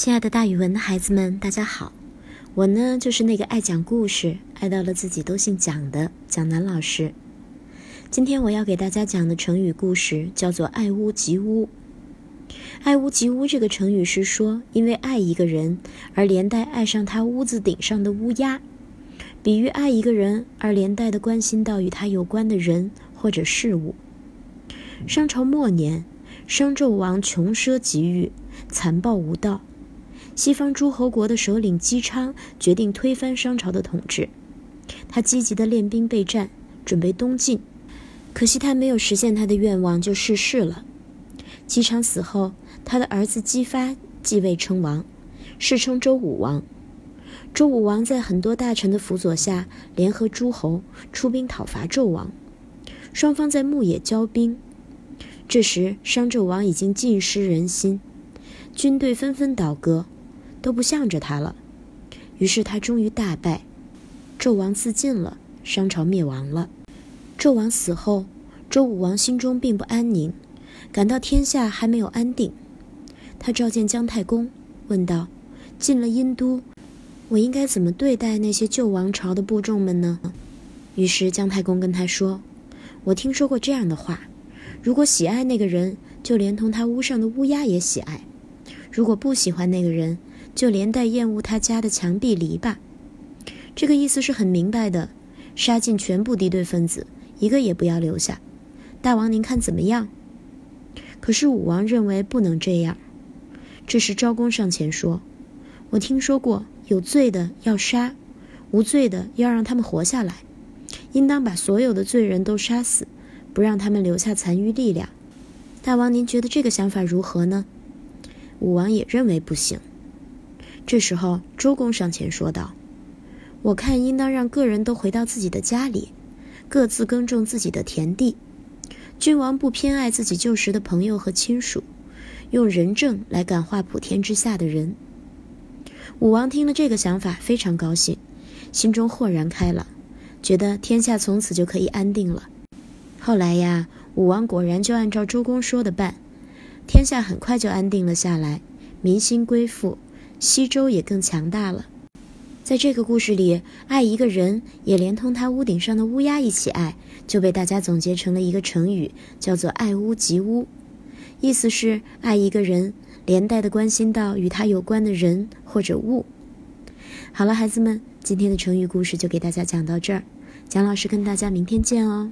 亲爱的，大语文的孩子们，大家好！我呢，就是那个爱讲故事、爱到了自己都姓蒋的蒋楠老师。今天我要给大家讲的成语故事叫做“爱屋及乌”。爱屋及乌这个成语是说，因为爱一个人而连带爱上他屋子顶上的乌鸦，比喻爱一个人而连带的关心到与他有关的人或者事物。商朝末年，商纣王穷奢极欲，残暴无道。西方诸侯国的首领姬昌决定推翻商朝的统治，他积极的练兵备战，准备东进。可惜他没有实现他的愿望，就逝世了。姬昌死后，他的儿子姬发继位称王，世称周武王。周武王在很多大臣的辅佐下，联合诸侯出兵讨伐纣王，双方在牧野交兵。这时，商纣王已经尽失人心，军队纷纷倒戈。都不向着他了，于是他终于大败，纣王自尽了，商朝灭亡了。纣王死后，周武王心中并不安宁，感到天下还没有安定。他召见姜太公，问道：“进了殷都，我应该怎么对待那些旧王朝的部众们呢？”于是姜太公跟他说：“我听说过这样的话，如果喜爱那个人，就连同他屋上的乌鸦也喜爱；如果不喜欢那个人，就连带厌恶他家的墙壁篱笆，这个意思是很明白的，杀尽全部敌对分子，一个也不要留下。大王您看怎么样？可是武王认为不能这样。这时昭公上前说：“我听说过，有罪的要杀，无罪的要让他们活下来，应当把所有的罪人都杀死，不让他们留下残余力量。大王您觉得这个想法如何呢？”武王也认为不行。这时候，周公上前说道：“我看应当让个人都回到自己的家里，各自耕种自己的田地。君王不偏爱自己旧时的朋友和亲属，用仁政来感化普天之下的人。”武王听了这个想法，非常高兴，心中豁然开朗，觉得天下从此就可以安定了。后来呀，武王果然就按照周公说的办，天下很快就安定了下来，民心归附。西周也更强大了。在这个故事里，爱一个人也连同他屋顶上的乌鸦一起爱，就被大家总结成了一个成语，叫做“爱屋及乌”，意思是爱一个人，连带的关心到与他有关的人或者物。好了，孩子们，今天的成语故事就给大家讲到这儿，蒋老师跟大家明天见哦。